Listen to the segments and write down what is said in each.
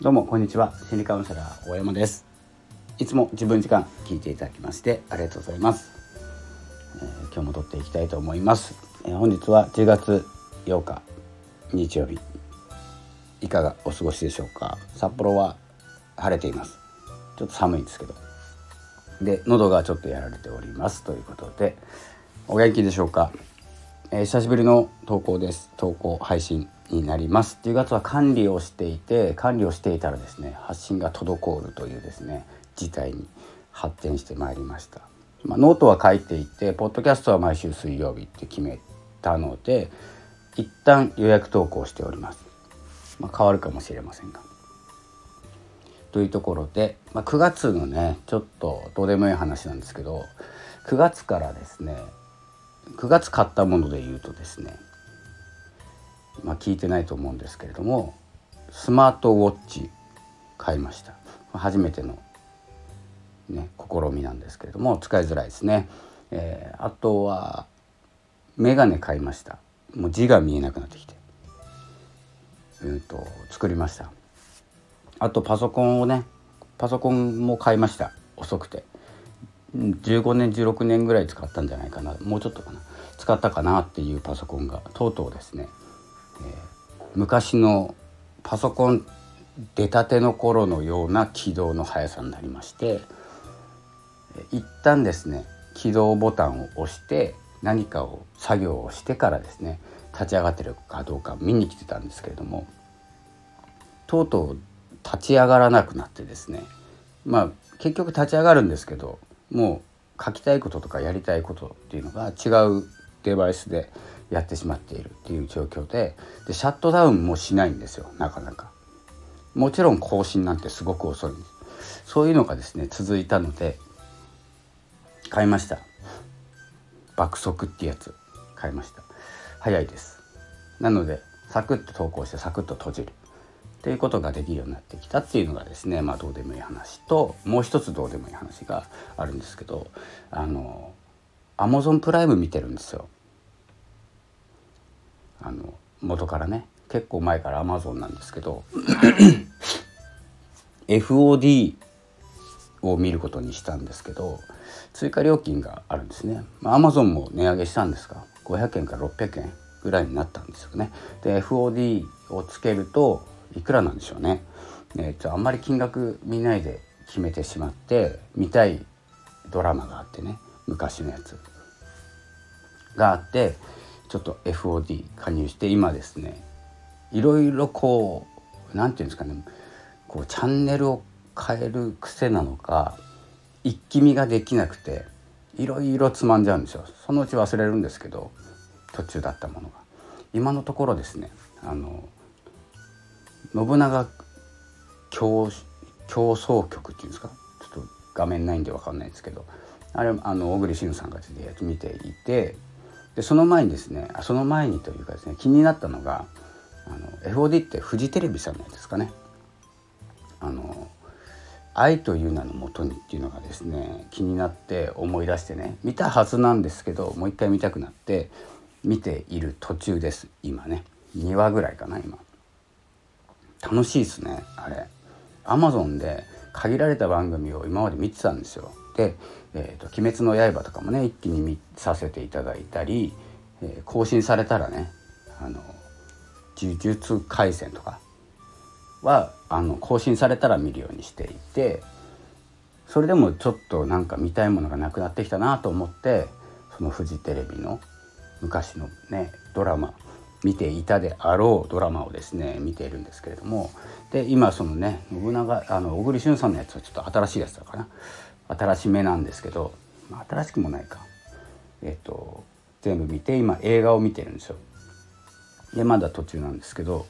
どうもこんにちは。心理カウンセラー大山です。いつも自分時間聞いていただきましてありがとうございます、えー、今日も撮っていきたいと思います、えー、本日は10月8日日曜日。いかがお過ごしでしょうか？札幌は晴れています。ちょっと寒いんですけど。で喉がちょっとやられております。ということでお元気でしょうか、えー、久しぶりの投稿です。投稿配信。になります。10月は管理をしていて管理をしていたらですね発信が滞るというですね事態に発展してまいりました、まあ、ノートは書いていてポッドキャストは毎週水曜日って決めたので一旦予約投稿しております、まあ、変わるかもしれませんが。というところで、まあ、9月のねちょっとどうでもいい話なんですけど9月からですね9月買ったもので言うとですねまあ、聞いてないと思うんですけれどもスマートウォッチ買いました。初めての、ね、試みなんですけれども使いづらいですね、えー、あとはメガネ買いました。もう字が見えなくなってきて。うんと作りました。あとパソコンをねパソコンも買いました。遅くて。15年16年ぐらい使ったんじゃないかな。もうちょっとかな。使ったかなっていうパソコンがとうとうですね。昔のパソコン出たての頃のような起動の速さになりまして一旦ですね起動ボタンを押して何かを作業をしてからですね立ち上がってるかどうか見に来てたんですけれどもとうとう立ち上がらなくなってですねまあ結局立ち上がるんですけどもう書きたいこととかやりたいことっていうのが違うデバイスでやってしまっているっていう状況ででシャットダウンもしないんですよなかなか。もちろん更新なんてすごく遅いんです。そういうのがですね続いたので買いました。爆速ってやつ買いました。早いです。なのでサクッと投稿してサクッと閉じるっていうことができるようになってきたっていうのがですねまあどうでもいい話ともう一つどうでもいい話があるんですけどあのアマゾンプライム見てるんですよ。あの元からね結構前からアマゾンなんですけど FOD を見ることにしたんですけど追加料金があるんですね。まあ、アマゾンも値上げしたんですが500円から600円ぐらいになったんですよね。で FOD をつけるといくらなんでしょうね。えー、とあんまり金額見ないで決めてしまって見たいドラマがあってね昔のやつがあってちょっと FOD 加入して今ですねいろいろこう何て言うんですかねこうチャンネルを変える癖なのか一気見ができなくていろいろつまんじゃうんですよ。そのうち忘れるんですけど途中だったものが。今のところですねあの信長競競争曲っていうんですか？ちょっと画面ないんで分かんないですけどあれあの小栗旬さんが見ていてでその前にですねその前にというかですね気になったのがあの FOD ってフジテレビさんなんですかね。あの愛という名のもとにっていうのがですね気になって思い出してね見たはずなんですけどもう一回見たくなって見ている途中です今ね。2話ぐらいかな今。楽しいですねあれ。アマゾンで限られた番組を今まで見てたんですよ。でえーと「鬼滅の刃」とかもね一気に見させていただいたり、えー、更新されたらね「あの呪術廻戦」とかはあの更新されたら見るようにしていてそれでもちょっとなんか見たいものがなくなってきたなと思ってそのフジテレビの昔のねドラマ見ていたであろうドラマをですね見ているんですけれどもで今そのね信長あの小栗旬さんのやつはちょっと新しいやつだかな新しめなんですけど、まあ、新しくもないか。えっと全部見て今映画を見てるんですよ。でまだ途中なんですけど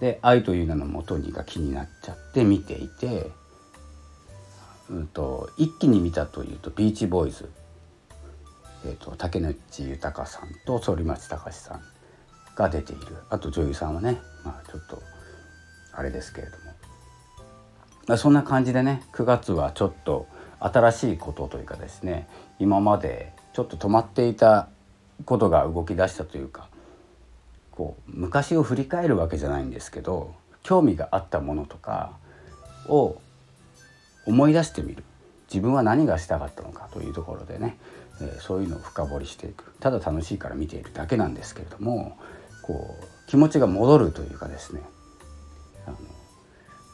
で「愛という名のもとに」が気になっちゃって見ていて、うんと、一気に見たというと「ビーチボーイズ」えーと、竹内豊さんと反町隆史さんが出ている。あと女優さんはね、まあ、ちょっとあれですけれども。そんな感じでね9月はちょっと新しいことというかですね今までちょっと止まっていたことが動き出したというかこう昔を振り返るわけじゃないんですけど興味があったものとかを思い出してみる。自分は何がしたかったのかというところでね、え、そういうのを深掘りしていく。ただ楽しいから見ているだけなんですけれどもこう気持ちが戻るというかですねあの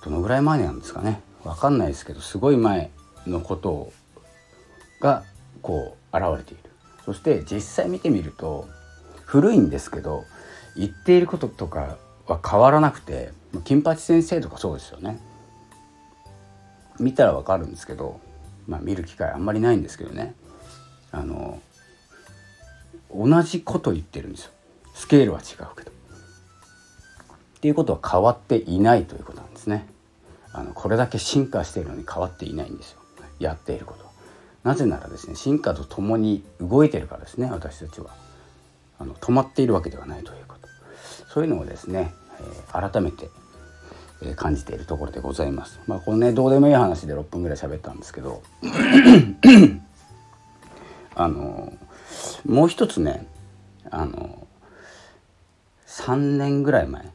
どのぐらい前なんですかね。分かんないですけどすごい前のことがこう現れている。そして実際見てみると古いんですけど言っていることとかは変わらなくて金八先生とかそうですよね。見たらわかるんですけど、まあ、見る機会あんまりないんですけどね。あの同じこと言ってるんですよ。スケールは違うけど。っていうことは変わっていないということなんですね。あのこれだけ進化しているのに変わっていないんですよ。やっていること。なぜならですね進化とともに動いてるからですね私たちは。あの止まっているわけではないということ。そういうのをですね、えー、改めて、えー、感じているところでございます。まあこのねどうでもいい話で6分ぐらい喋ったんですけど。あのもう一つねあの3年ぐらい前。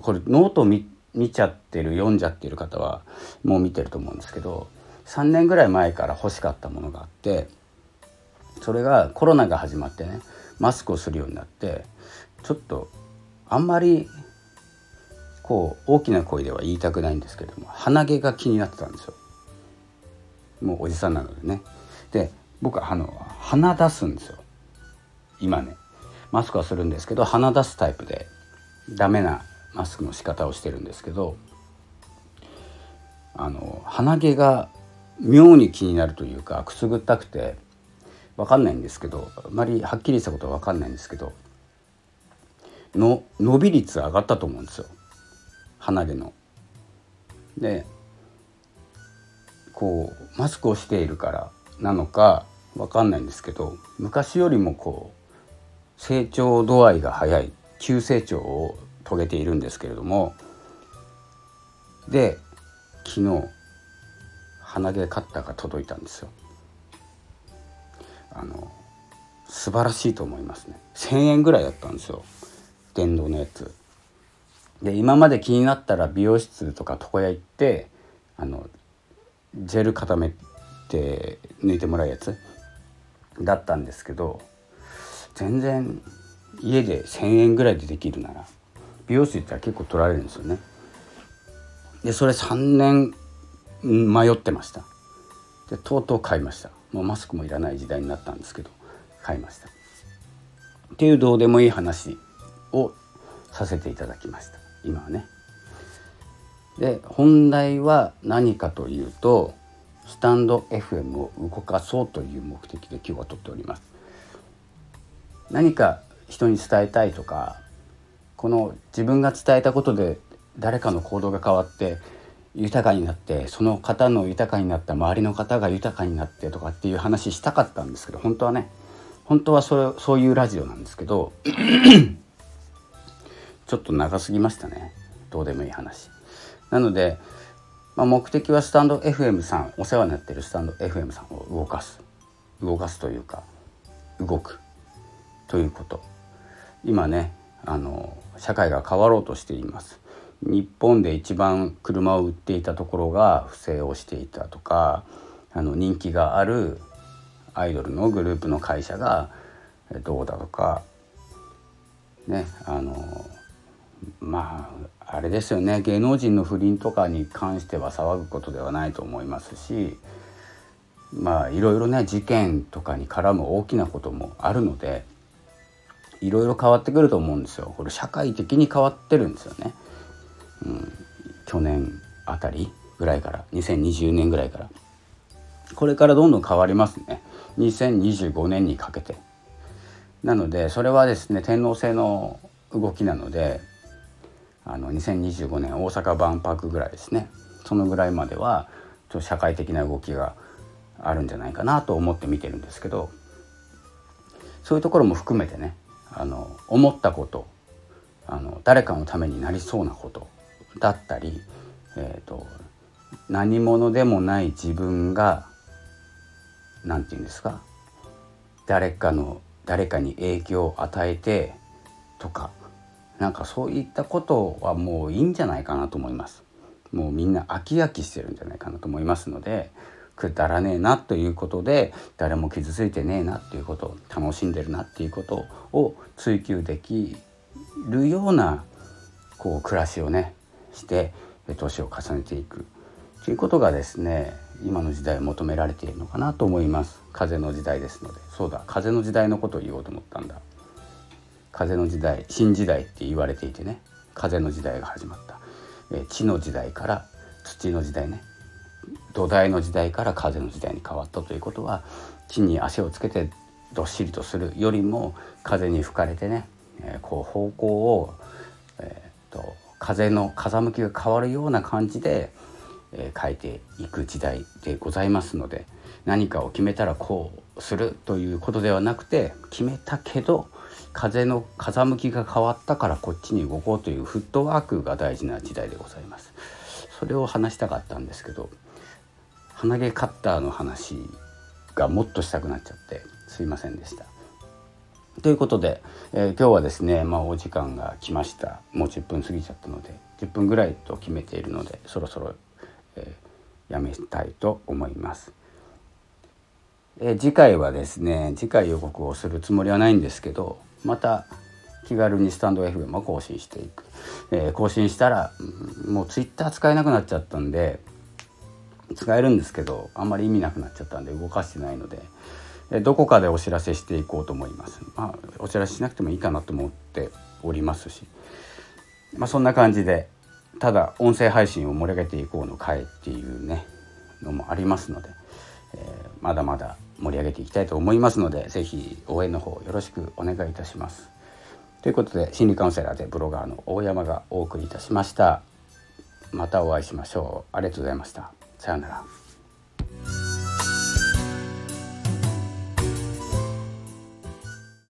これノート見見ちゃってる読んじゃってる方はもう見てると思うんですけど3年ぐらい前から欲しかったものがあってそれがコロナが始まってねマスクをするようになってちょっとあんまりこう大きな声では言いたくないんですけども鼻毛が気になってたんですよ。もうおじさんなのでね。で僕はあの鼻出すんですよ。今ね。マスクはするんですけど鼻出すタイプでダメなマスクの仕方をしてるんですけどあの鼻毛が妙に気になるというかくすぐったくて分かんないんですけどあまりはっきりしたことは分かんないんですけどの伸び率上がったと思うんですよ鼻毛の。でこうマスクをしているからなのか分かんないんですけど昔よりもこう成長度合いが早い急成長を遂げているんですけれどもで昨日鼻毛カッターが届いたんですよ。あの素晴らしいと思いますね。1,000円ぐらいだったんですよ。電動のやつ。で今まで気になったら美容室とか床屋行ってあのジェル固めて抜いてもらうやつだったんですけど全然家で1,000円ぐらいでできるなら美容室行ったら結構取られるんですよね。でそれ3年迷ってました。でとうとう買いました。もうマスクもいらない時代になったんですけど買いました。っていうどうでもいい話をさせていただきました。今はね。で本題は何かというとスタンド FM を動かそうという目的で今日は撮っております。何か人に伝えたいとかこの自分が伝えたことで誰かの行動が変わって豊かになってその方の豊かになった周りの方が豊かになってとかっていう話したかったんですけど本当はね本当はそれそういうラジオなんですけど ちょっと長すぎましたね。どうでもいい話。なので、まあ、目的はスタンド FM さんお世話になってるスタンド FM さんを動かす。動かすというか動く。ということ。今ねあの社会が変わろうとしています。日本で一番車を売っていたところが不正をしていたとかあの人気があるアイドルのグループの会社がどうだとかねあのまああれですよね。芸能人の不倫とかに関しては騒ぐことではないと思いますしまあいろいろね事件とかに絡む大きなこともあるのでいろいろ変わってくると思うんですよ。これ社会的に変わってるんですよね。うん、去年あたりぐらいから2020年ぐらいから。これからどんどん変わりますね。2025年にかけて。なのでそれはですね天皇制の動きなのであの2025年大阪万博ぐらいですね。そのぐらいまではちょっと社会的な動きがあるんじゃないかなと思って見てるんですけどそういうところも含めてねあの思ったことあの誰かのためになりそうなことだったり、えーと、何者でもない自分が何て言うんですか誰かの誰かに影響を与えてとか、なんかそういったことはもういいんじゃないかなと思います。もうみんな飽き飽きしてるんじゃないかなと思いますのでくだらねえなということで誰も傷ついてねえなっていうことを楽しんでるなっていうことを追求できるようなこう暮らしをねして年を重ねていくということがですね今の時代求められているのかなと思います。風の時代ですので。そうだ風の時代のことを言おうと思ったんだ。風の時代新時代って言われていてね風の時代が始まった、え地の時代から土の時代ね。土台の時代から風の時代に変わったということは地に足をつけてどっしりとするよりも風に吹かれてね、えー、こう方向を、えーと、風の風向きが変わるような感じで、えー、変えていく時代でございますので何かを決めたらこうするということではなくて決めたけど風の風向きが変わったからこっちに動こうというフットワークが大事な時代でございます。それを話したかったんですけど鼻毛カッターの話がもっとしたくなっちゃってすいませんでした。ということで、えー、今日はですね、まあ、お時間が来ましたもう10分過ぎちゃったので10分ぐらいと決めているのでそろそろ、えー、やめたいと思います。えー、次回はですね次回予告をするつもりはないんですけどまた気軽にスタンド FM を更新していく、え、更新したらもう Twitter 使えなくなっちゃったんで使えるんですけどあんまり意味なくなっちゃったんで動かしてないので、えどこかでお知らせしていこうと思います。まあ、お知らせしなくてもいいかなと思っておりますし、まあ、そんな感じでただ音声配信を盛り上げていこうの会っていうねのもありますので、えー、まだまだ盛り上げていきたいと思いますので是非応援の方よろしくお願いいたします。ということで心理カウンセラーでブロガーの大山がお送りいたしました。またお会いしましょう。ありがとうございました。さようなら。